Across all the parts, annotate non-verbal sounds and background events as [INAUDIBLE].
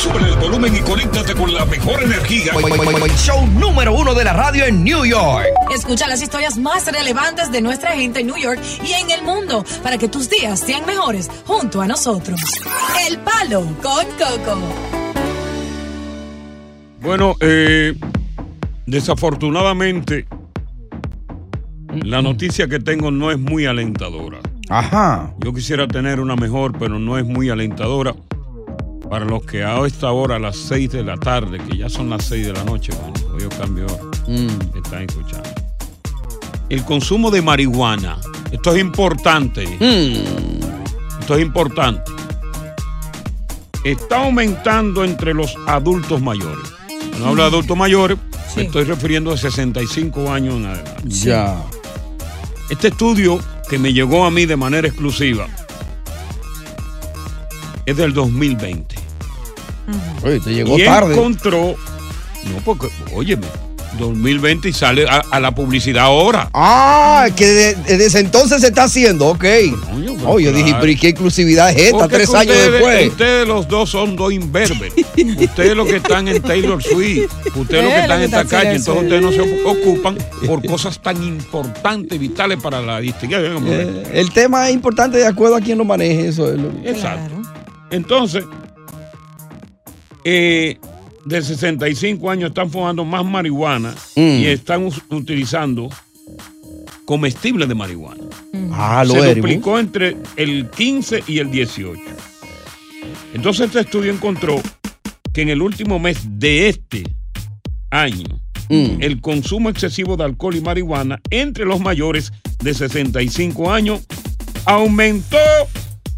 Sube el volumen y conéctate con la mejor energía. Show número uno de la radio en New York. Escucha las historias más relevantes de nuestra gente en New York y en el mundo para que tus días sean mejores junto a nosotros. El Palo con Coco. Bueno, eh, desafortunadamente, la noticia que tengo no es muy alentadora. Ajá. Yo quisiera tener una mejor, pero no es muy alentadora. Para los que a esta hora, a las 6 de la tarde, que ya son las 6 de la noche, bueno, hoy yo cambio hora, Mm. están escuchando. El consumo de marihuana, esto es importante. Mm. Esto es importante. Está aumentando entre los adultos mayores. Cuando hablo de adultos mayores, me estoy refiriendo a 65 años en adelante. Ya. Este estudio que me llegó a mí de manera exclusiva es del 2020. Oye, te llegó y tarde. encontró, no porque, óyeme, 2020 y sale a, a la publicidad ahora. Ah, que de- desde entonces se está haciendo, ok. pero Oye, yo dije, pero ¿y qué exclusividad es esta? Porque Tres años ustedes, después. Ustedes los dos son dos imberbes. [LAUGHS] ustedes los que están en Taylor Swift, ustedes los que Eh, están en esta calle, entonces ustedes no se ocupan por cosas tan importantes y vitales para la distinción. Eh, el tema es importante de acuerdo a quien lo maneje, eso es lo Exacto. Entonces, eh, de 65 años están fumando más marihuana Mm. y están us- utilizando comestibles de marihuana. Ah, lo Se duplicó entre el 15 y el 18. Entonces este estudio encontró que en el último mes de este año, Mm. el consumo excesivo de alcohol y marihuana entre los mayores de 65 años aumentó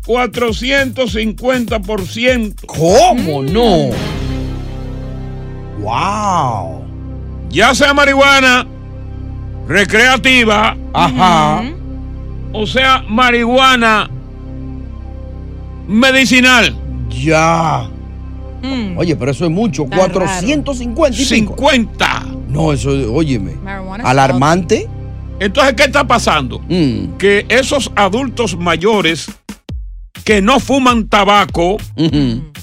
450%. ¿Cómo no? ¡Wow! Ya sea marihuana recreativa, Ajá. o sea marihuana medicinal. Ya. Oye, pero eso es mucho. Está 450 y pico. 50. No, eso, es- óyeme. Marijuana Alarmante. Mm. Entonces, ¿qué está pasando? Que esos adultos mayores que no fuman tabaco,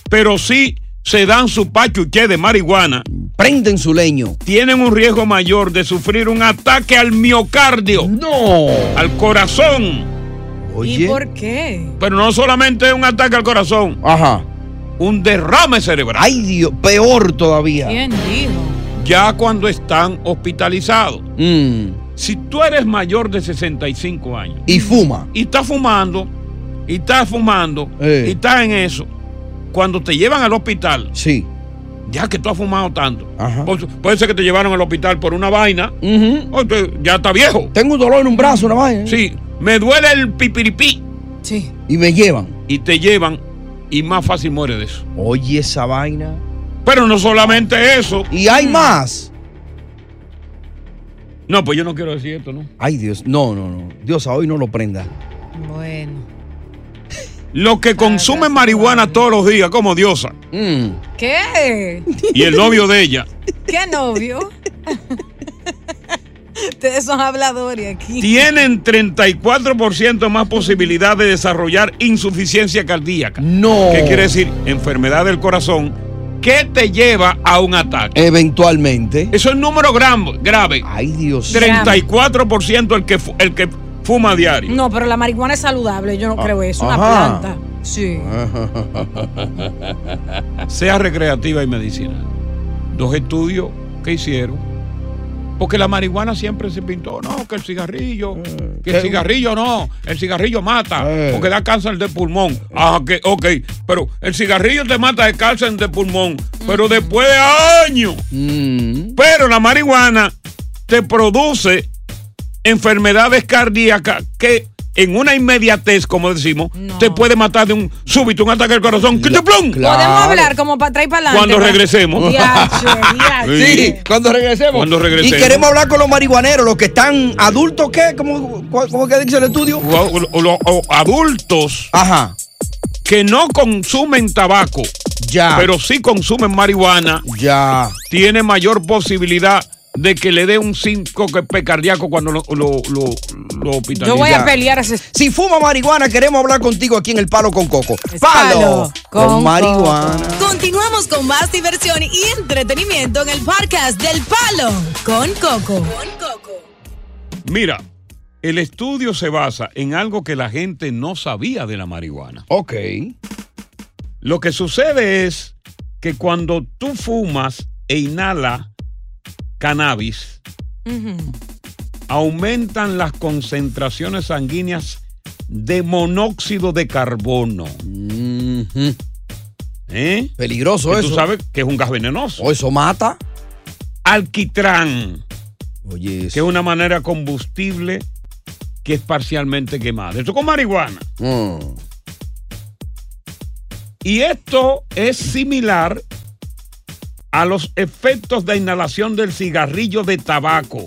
pero sí se dan su pachuche de marihuana, prenden su leño, tienen un riesgo mayor de sufrir un ataque al miocardio. No. Al corazón. ¿Y por qué? Pero no solamente un ataque al corazón. Ajá. Un derrame cerebral. Ay, Dios, peor todavía. ¿Quién dijo? Ya cuando están hospitalizados. Mm. Si tú eres mayor de 65 años Y fuma. y estás fumando, y estás fumando, Eh. y estás en eso, cuando te llevan al hospital, Sí. ya que tú has fumado tanto, Ajá. pues, puede ser que te llevaron al hospital por una vaina, o te- ya está viejo. Tengo un dolor en un brazo, una vaina. Sí, me duele el pipiripí. Sí. Y me llevan. Y te llevan y más fácil muere de eso. Oye, esa vaina. Pero no solamente eso. Y hay más. No, pues yo no quiero decir esto, ¿no? Ay, Dios. No, no, no. Dios, a hoy no lo prenda. Bueno. Los que consumen marihuana todos los días como diosa Mm. ¿Qué? y el novio de ella ¿Qué novio? Ustedes son habladores aquí. tienen 34% más posibilidad de desarrollar insuficiencia cardíaca. No. ¿Qué quiere decir? Enfermedad del corazón que te lleva a un ataque. Eventualmente. Eso es número grave. Ay, Dios. 34% el que, el que fuma diario. No, pero la marihuana es saludable, yo no creo eso. Una Ajá. planta. Sí. [LAUGHS] sea recreativa y medicinal. Dos estudios que hicieron. Porque la marihuana siempre se pintó, no, que el cigarrillo, que el cigarrillo no, el cigarrillo mata, Eh. porque da cáncer de pulmón. Ah, que, ok, pero el cigarrillo te mata de cáncer de pulmón, pero después de años. Mm. Pero la marihuana te produce enfermedades cardíacas que en una inmediatez, como decimos, te puede matar de un súbito, un ataque al corazón. ¡Que te plum! Podemos hablar como para atrás y para adelante. Cuando regresemos. Diache, [LAUGHS] diache. Sí, cuando regresemos. Cuando regresemos. Y queremos hablar con los marihuaneros, los que están adultos, ¿qué? ¿Cómo, cómo que dice el estudio? O- o- o- o adultos Ajá. que no consumen tabaco, Ya. pero sí consumen marihuana, Ya. tiene mayor posibilidad de que le dé un síncope cardíaco cuando lo, lo, lo, lo. Yo voy a pelear ese. Si fuma marihuana, queremos hablar contigo aquí en el Palo con Coco. Es Palo, Palo con, con marihuana. Continuamos con más diversión y entretenimiento en el podcast del Palo con Coco. Mira, el estudio se basa en algo que la gente no sabía de la marihuana. Ok. Lo que sucede es que cuando tú fumas e inhalas cannabis, aumentan las concentraciones sanguíneas de monóxido de carbono. ¿Eh? Peligroso eso. Tú sabes que es un gas venenoso. O eso mata. Alquitrán, Oye, eso. que es una manera combustible que es parcialmente quemada. Esto con marihuana. Mm. Y esto es similar a los efectos de inhalación del cigarrillo de tabaco,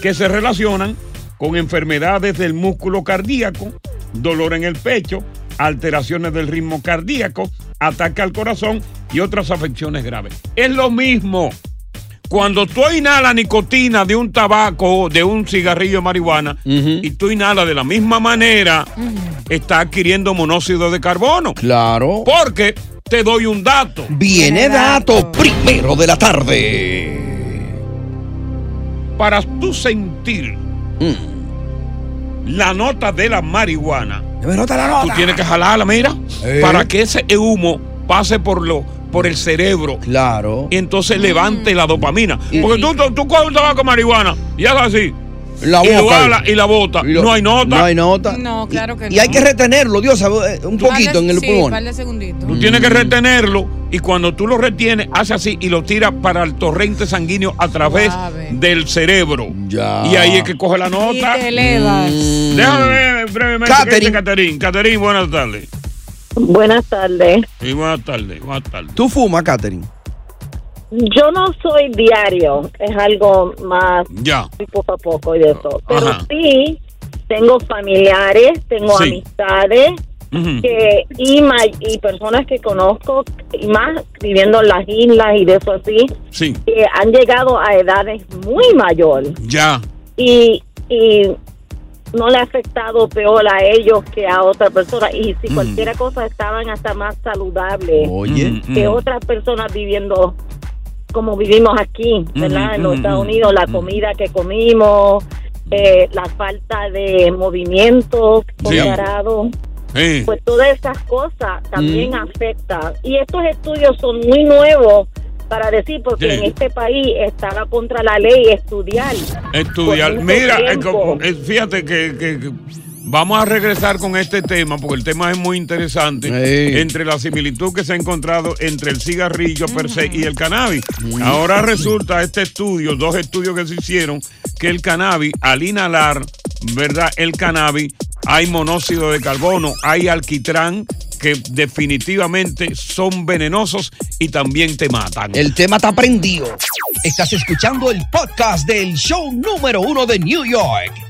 que se relacionan con enfermedades del músculo cardíaco, dolor en el pecho, alteraciones del ritmo cardíaco, ataque al corazón y otras afecciones graves. Es lo mismo. Cuando tú inhalas nicotina de un tabaco, de un cigarrillo de marihuana, y tú inhalas de la misma manera, está adquiriendo monóxido de carbono. Claro. Porque te doy un dato. Viene dato primero de la tarde. Para tú sentir la nota de la marihuana, Me nota la nota. tú tienes que jalarla, mira, Eh. para que ese humo pase por lo por el cerebro Claro. y entonces levante la dopamina. Porque tú, tú, tú coges un tabaco de marihuana y haces así. La y lo boca. jalas y la bota. Y lo- no hay nota. No hay nota. No, claro que Y no. hay que retenerlo, Dios, sabe, eh, un poquito en el sí, pulmón. par de segunditos. Tú tienes que retenerlo y cuando tú lo retienes, hace así y lo tiras para el torrente sanguíneo a través Suave. del cerebro. Ya. Y ahí es que coge la Y nota. te elevas. Mm. Déjame ver brevemente. Catherine. ¿qué dice Catherine. Catherine, buenas tardes. Buenas tardes. Sí, buenas tardes. Buenas tardes. ¿Tú fumas, Katherine? Yo no soy diario, es algo más Ya. poco a poco y de eso. Pero Ajá. sí, tengo familiares, tengo Sí. amistades que y, personas que conozco, y más viviendo en las islas y de eso así, Sí. que han llegado a edades muy mayores Ya. y, y no le ha afectado peor a ellos que a otra persona. Y si Mm. cualquier cosa estaban hasta más saludables. Oye. Mm, que mm. otras personas viviendo como vivimos aquí, ¿verdad? en los mm, Estados Unidos, la comida que comimos, eh, la falta de movimiento Sí. moderado, Sí. pues todas esas cosas también afectan. Y estos estudios son muy nuevos para decir, porque Sí. en este país estaba contra la ley estudiar. Estudiar. Mira, tiempo. fíjate que, que- que vamos a regresar con este tema porque el tema es muy interesante Sí. entre la similitud que se ha encontrado entre el cigarrillo per se y el cannabis. Ahora resulta este estudio, dos estudios que se hicieron, que el cannabis, al inhalar, ¿verdad? El cannabis, hay monóxido de carbono, hay alquitrán que definitivamente son venenosos y también te matan. El tema está prendido. Estás escuchando el podcast del show número uno de New York.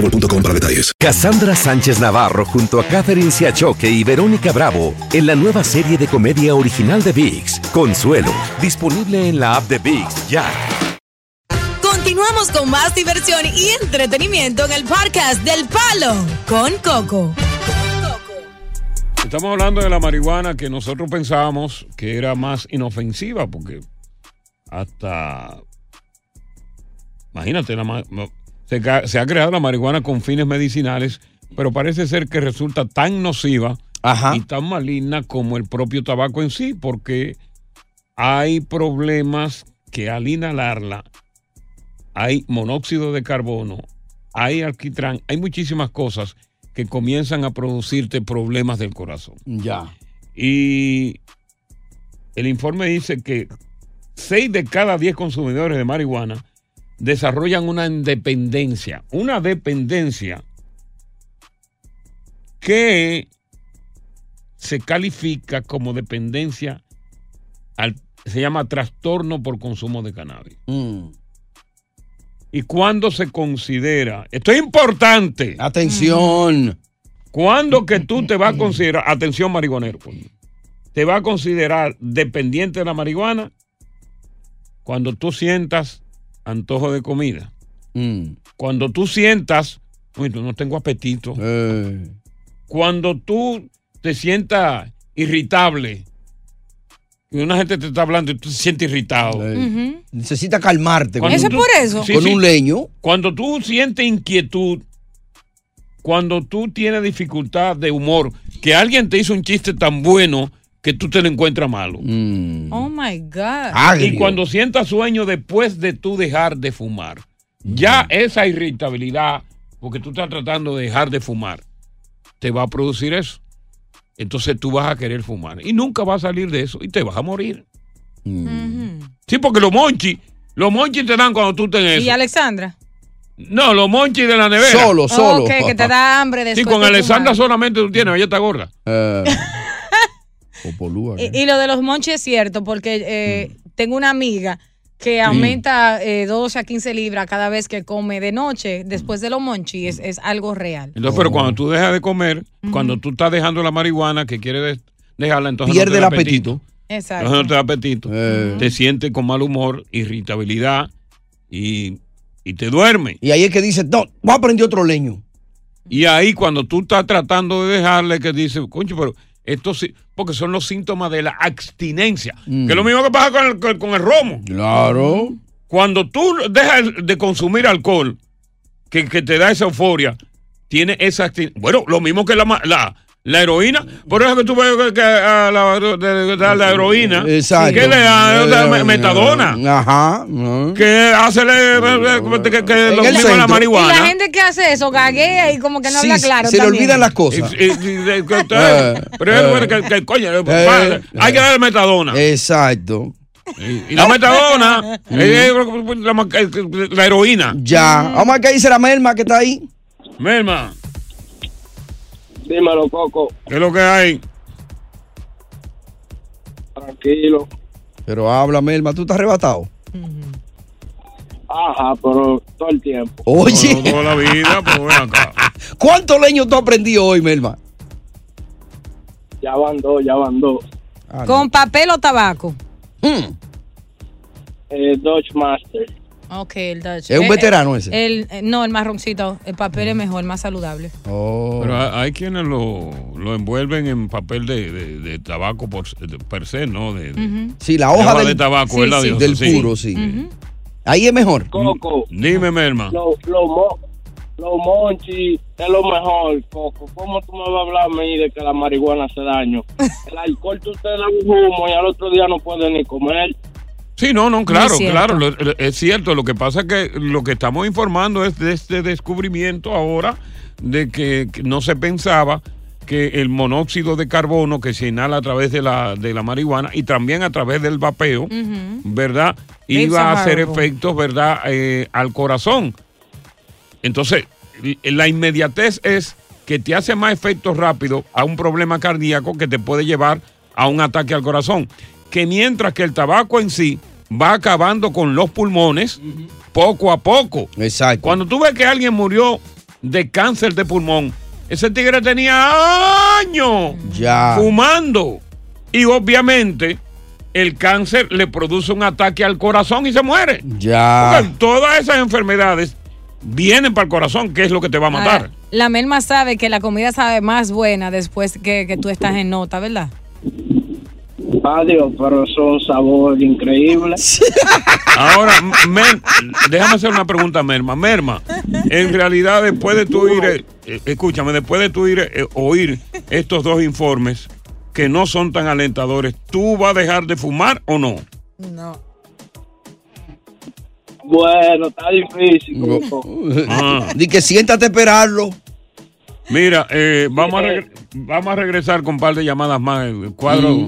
boostmobile.com para detalles. Cassandra Sánchez Navarro junto a Catherine Siachoque y Verónica Bravo en la nueva serie de comedia original de VIX, Consuelo, disponible en la app de VIX ya. Continuamos con más diversión y entretenimiento en el podcast del Palo con Coco. Estamos hablando de la marihuana que nosotros pensábamos que era más inofensiva porque hasta... Imagínate, la se, ha creado la marihuana con fines medicinales, pero parece ser que resulta tan nociva Ajá. y tan maligna como el propio tabaco en sí, porque hay problemas que al inhalarla hay monóxido de carbono, hay alquitrán, hay muchísimas cosas que comienzan a producirte problemas del corazón. Ya. Y el informe dice que 6 de cada 10 consumidores de marihuana desarrollan una independencia, una dependencia que se califica como dependencia, al- se llama trastorno por consumo de cannabis. Mm. ¿Y cuándo se considera? Esto es importante. Atención. ¿Cuándo que tú te vas a considerar, atención marihuanero, pues, te vas a considerar dependiente de la marihuana cuando tú sientas antojo de comida? Mm. Cuando tú sientas, uy, no tengo apetito. Eh. Cuando tú te sientas irritable y una gente te está hablando y tú te sientes irritado. Eh. Necesita calmarte. Cuando ¿Eso tú- por eso? Sí, con sí. un leño. Cuando tú sientes inquietud, cuando tú tienes dificultad de humor, que alguien te hizo un chiste tan bueno que tú te lo encuentras malo. Mm. Oh my God. Agrio. Y cuando sientas sueño después de tú dejar de fumar, ya esa irritabilidad, porque tú estás tratando de dejar de fumar, te va a producir eso. Entonces tú vas a querer fumar y nunca vas a salir de eso y te vas a morir. Ujú. Sí, porque los monchis, los monchis te dan cuando tú tenés ¿Y eso. Alexandra? No, los monchis de la nevera. Solo, solo. Ok, que te da hambre Sí, después con de Alessandra fumar. solamente tú tienes, ella está gorda. Eh. [LAUGHS] Y, y lo de los monchis es cierto, porque eh, tengo una amiga que aumenta eh, 12 a 15 libras cada vez que come de noche después de los monchis. Es, es algo real. Entonces, pero cuando tú dejas de comer, cuando tú estás dejando la marihuana que quieres de- dejarla, entonces Pierde no te el apetito. Exacto. Entonces no te da apetito. Eh. Te sientes con mal humor, irritabilidad y, y te duerme. Y ahí es que dice, no, voy a prender otro leño. Y ahí cuando tú estás tratando de dejarle, que dices, concho, pero esto sí, porque son los síntomas de la abstinencia, Mm. que es lo mismo que pasa con el, con- el romo. Claro. Cuando tú dejas de consumir alcohol, que, que te da esa euforia, tiene esa acti- Bueno, lo mismo que la, la, la heroína. Por eso que tú ves que, que a la, de- de- de la heroína, Exacto. que le da, me- Eh, metadona, Ajá. no. que hace le- que, que lo mismo la centro. Y marihuana. la gente que hace eso gaguea y como que no Sí, habla claro. se le también. olvidan las Y- cosas. y- y- Eh, pero eh. que, que, coño, Eh, hay que darle metadona. Exacto. y, y la metadona [LAUGHS] es la, la heroína. Ya. Vamos a ver qué dice la Melma que está ahí. Merma, Dímelo, Coco. ¿qué es lo que hay? Tranquilo. Pero habla, Melma, tú estás arrebatado. Ajá, pero todo el tiempo. Oye, Toda, toda la vida, pues ven acá. ¿cuántos leños tú has aprendido hoy, Melma? Ya van dos, ya van dos. Ah, no. ¿Con papel o tabaco? Hmm. Eh, Dodge Master. Ok, el Dutch. Es un Eh, veterano eh, ese. El, eh, no, el marroncito. El papel es mejor, más saludable. Oh. Pero hay quienes lo, lo envuelven en papel de, de- de tabaco por, de- per se, ¿no? De, sí, la hoja del, de tabaco, Sí. Dios? del Sí. puro, sí. Ahí es mejor. Coco, Dime, Merma. los lo, mo- lo monchi es lo mejor, Coco. ¿Cómo tú me vas a hablar a mí de que la marihuana hace daño? [LAUGHS] El alcohol tú te da un humo y al otro día no puedes ni comer. Sí, no, no, claro, claro, lo- lo- es cierto. Lo que pasa es que lo que estamos informando es de este descubrimiento ahora de que, que no se pensaba que el monóxido de carbono que se inhala a través de la, de la marihuana y también a través del vapeo, ¿verdad? Iba a hacer efectos, ¿verdad?, eh, al corazón. Entonces, la inmediatez es que te hace más efectos rápido a un problema cardíaco que te puede llevar a un ataque al corazón. Que mientras que el tabaco en sí va acabando con los pulmones poco a poco. Exacto. Cuando tú ves que alguien murió de cáncer de pulmón, ese tigre tenía años Ya. fumando. Y obviamente el cáncer le produce un ataque al corazón y se muere. Ya. Porque todas esas enfermedades vienen para el corazón, que es lo que te va a matar. Ahora, la Melma sabe que la comida sabe más buena después que, que tú estás en nota, ¿verdad? Adiós, pero son sabor increíble. [LAUGHS] Ahora, Mer- déjame hacer una pregunta a Merma. Merma, en realidad después de tú ir, eh, eh, escúchame, después de tú ir, eh, oír estos dos informes que no son tan alentadores, ¿tú vas a dejar de fumar o no? No. Bueno, está difícil. Ah. [LAUGHS] Di que siéntate a esperarlo. Mira, eh, vamos, a vamos a regresar con un par de llamadas más. El cuadro Mm.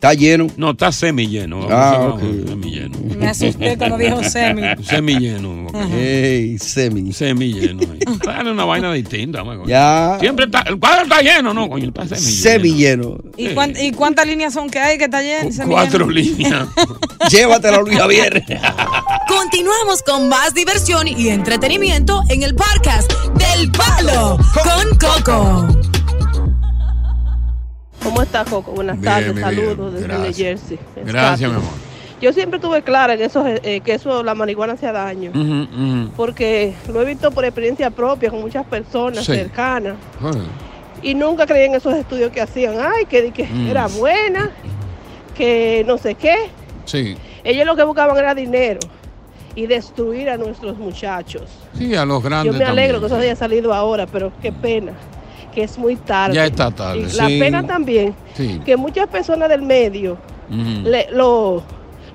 Está lleno. no está semi lleno. Ah, a- ok. vamos, semi lleno. Me asusté cuando dijo [LAUGHS] semi. Semi lleno. Ey, semi. Semi lleno. Dale una vaina distinta. coño. Ya. Siempre está, el cuadro está lleno, ¿no? Coño, está semi Semi lleno. ¿Y, cuán- y cuántas líneas son que hay que está lleno? Cu- Cuatro líneas. [LAUGHS] Llévatela, Luis Javier. [LAUGHS] Continuamos con más diversión y entretenimiento en el podcast del Palo con Coco. ¿Cómo está, Coco? Buenas Bien, tardes, saludos desde. New Jersey. Gracias, mi amor. Yo siempre tuve clara en eso, eh, que eso, la marihuana hacía daño, porque lo he visto por experiencia propia con muchas personas Sí. cercanas y nunca creí en esos estudios que hacían, ay, que, que Mm. era buena, que no sé qué. Sí, Ellos lo que buscaban era dinero y destruir a nuestros muchachos. sí, a los grandes Yo me alegro que eso haya salido ahora, pero qué pena, que es muy tarde. Ya está tarde, Y la sí. pena también, Sí. que muchas personas del medio le- lo,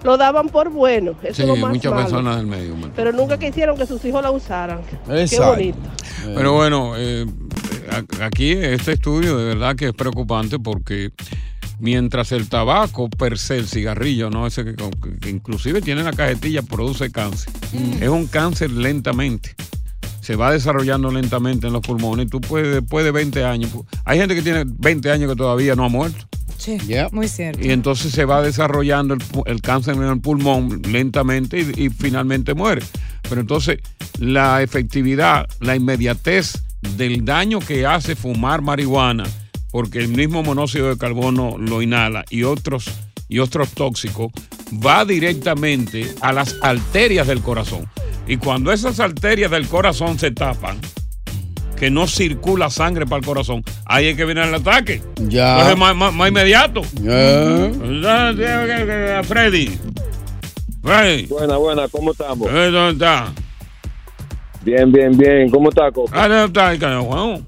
lo daban por bueno. Eso Sí, es lo más muchas malo. personas del medio. man. Pero nunca quisieron que sus hijos la usaran. Qué bonito. Pero bueno, eh, aquí este estudio de verdad que es preocupante porque mientras el tabaco per se, el cigarrillo, no ese que, que inclusive tiene la cajetilla, produce cáncer. Es un cáncer lentamente. Se va desarrollando lentamente en los pulmones. Tú puedes, después de 20 años, hay gente que tiene 20 años que todavía no ha muerto. Sí, Ya. muy cierto. Y entonces se va desarrollando el, el cáncer en el pulmón lentamente y, y finalmente muere. Pero entonces la efectividad, la inmediatez del daño que hace fumar marihuana, porque el mismo monóxido de carbono lo inhala y otros, y otros tóxicos, va directamente a las arterias del corazón. Y cuando esas arterias del corazón se tapan, que no circula sangre para el corazón, ahí es que viene el ataque. Ya. Entonces, más, más- más inmediato. Ya. Freddy. Freddy. Buena, buena, ¿cómo estamos? ¿Dónde está? Bien, bien, bien. ¿Cómo está, Coco? Ah, ¿Dónde está el carajo?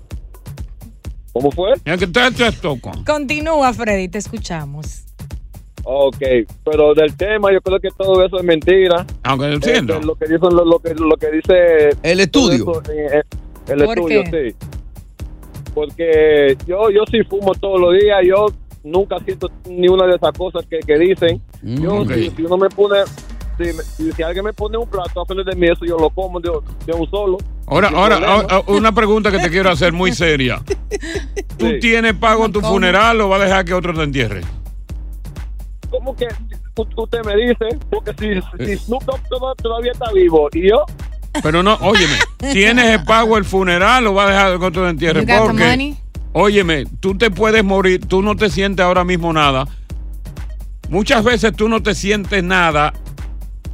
¿Cómo fue? Que está esto. Continúa, Freddy, te escuchamos. Ok, pero del tema yo creo que todo eso es mentira. Aunque yo Este, entiendo. lo que dice lo, lo que lo que dice El estudio. eso, eh, eh, el ¿Por estudio qué? sí porque yo yo sí fumo todos los días yo nunca siento ni una de esas cosas que, que dicen yo ok. si, si uno me pone si, me- si- alguien me pone un plato a frente de mí eso yo lo como de, de un solo Ahora, ahora, una pregunta que te quiero hacer muy seria. [LAUGHS] ¿Tú Sí. tienes pago en tu ¿Cómo? funeral o vas a dejar que otro te entierre? ¿Cómo que usted me dice? Porque si, si Snoop Dogg toda- todavía está vivo y yo Pero no, óyeme, [LAUGHS] ¿tienes el pago el funeral o vas a dejar que otro the Porque, óyeme, tú te puedes morir, tú no te sientes ahora mismo nada. Muchas veces tú no te sientes nada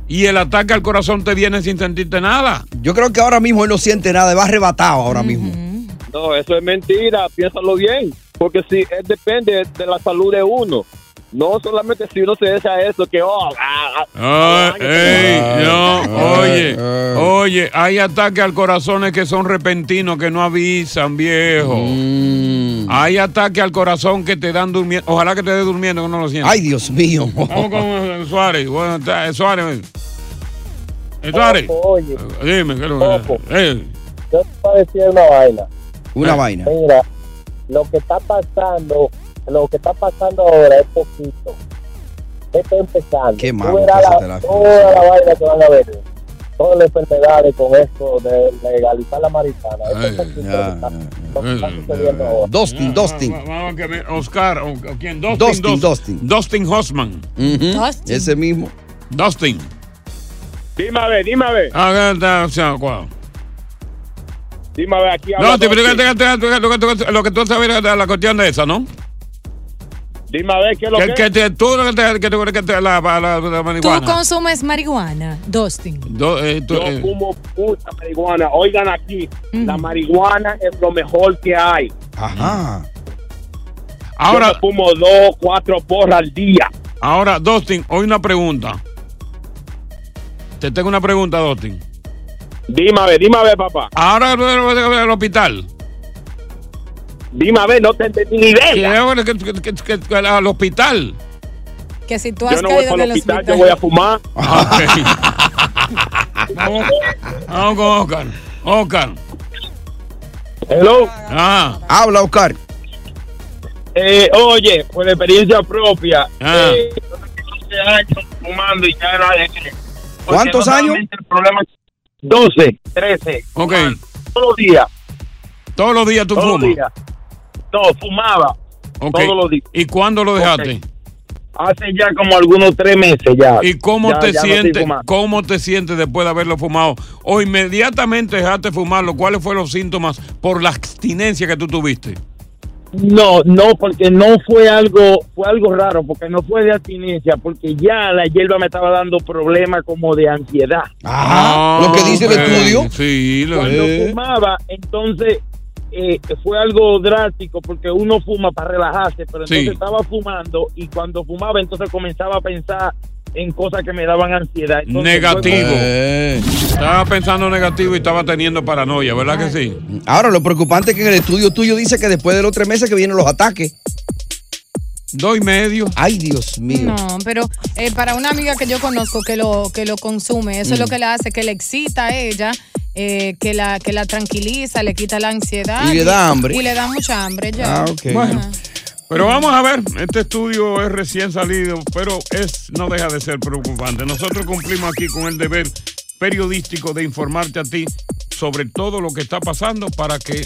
y el ataque al corazón te viene sin sentirte nada. Yo creo que ahora mismo él no siente nada, va arrebatado ahora mismo. no eso es mentira piénsalo bien porque si es depende de la salud de uno No solamente si uno se deja eso, que oh, ah, ah, Ah, ey, no, ah, oye, ah. oye, hay ataques al corazón que son repentinos, que no avisan, viejo. Mm. Hay ataques al corazón que te dan durmiendo. Ojalá que te dé durmiendo, que no lo sientas. Ay, Dios mío. Vamos con eh, Suárez. Bueno, está, eh, Suárez. Eh, Suárez. Oye, Dime, ¿qué lo. Eh, yo te voy a decir una vaina. Una vaina. Mira, lo que está pasando, lo que está pasando ahora es poquito. Está empezando. Qué malo la- toda la vaina que van a ver. Todas las enfermedades con esto de legalizar la marihuana. Eso es poquito ya, lo que está- lo que está sucediendo ahora. Dustin, Dustin. Vamos que me- Oscar, o, o quién? Dustin, Dustin, Dustin. Dustin. Dustin Hoffman. Ujú, Ese mismo. Dustin. Dime a ver, dime a ver. Ah, ¿cuál? Dime a ver, aquí No, te, Dustin. que- lo que tú- sabes de la cuestión de esa, ¿no? Dime a ver qué es lo Que, que, que tú lo que te, que te- que te- la, la, la, la Tú marihuana. consumes marihuana, Dustin. Do- eh, tú, Yo eh, fumo mucha marihuana. Oigan aquí, la marihuana es lo mejor que hay. Ajá. Ahora- Yo fumo dos, cuatro porras al día. Ahora, Dustin, hoy una pregunta. Te tengo una pregunta, Dustin. Dime a ver, dime a ver, papá. Ahora del hospital. Dime a ver, no te entendí ni Que, idea. que- que- que- que- que al hospital. Que si tú has Yo no voy caído para en el hospital, hospital. yo voy a fumar. vamos, [LAUGHS] vamos con Oscar. Oscar. Hello. Ah. Habla, Oscar. Eh, oye, por experiencia propia. Ah. eh, yo tengo 12 años fumando y ya era porque ¿Cuántos años? El problema es 12, 13. Ok. Todos los días. Todos los días tú Todos los fumas. días. No, fumaba. Ok. Todos los días. ¿Y cuándo lo dejaste? Hace ya como algunos tres meses ya. ¿Y cómo Ya- te no sientes? ¿Cómo te sientes después de haberlo fumado? O inmediatamente dejaste de fumarlo. ¿Cuáles fueron los síntomas por la abstinencia que tú tuviste? No, no, porque no fue algo, fue algo raro, porque no fue de abstinencia, porque ya la hierba me estaba dando problemas como de ansiedad. Ah, lo que dice el ok. estudio. Sí, lo Cuando fumaba, entonces eh, fue algo drástico, porque uno fuma para relajarse, pero entonces Sí. estaba fumando y cuando fumaba, entonces comenzaba a pensar en cosas que me daban ansiedad. Entonces, Negativo. Eh. Estaba pensando negativo y estaba teniendo paranoia, ¿verdad que sí? Ahora, lo preocupante es que en el estudio tuyo dice que después de los tres meses que vienen los ataques. Dos y medio. Ay, Dios mío. No, pero eh, para una amiga que yo conozco que lo, que lo consume, eso es lo Mm. que le hace, que le excita a ella, eh, que, la, que la tranquiliza, le quita la ansiedad. Y le da hambre. Y le da mucha hambre ya. Ah, ok. Bueno, pero vamos a ver, este estudio es recién salido, pero es no deja de ser preocupante. Nosotros cumplimos aquí con el deber periodístico de informarte a ti sobre todo lo que está pasando para que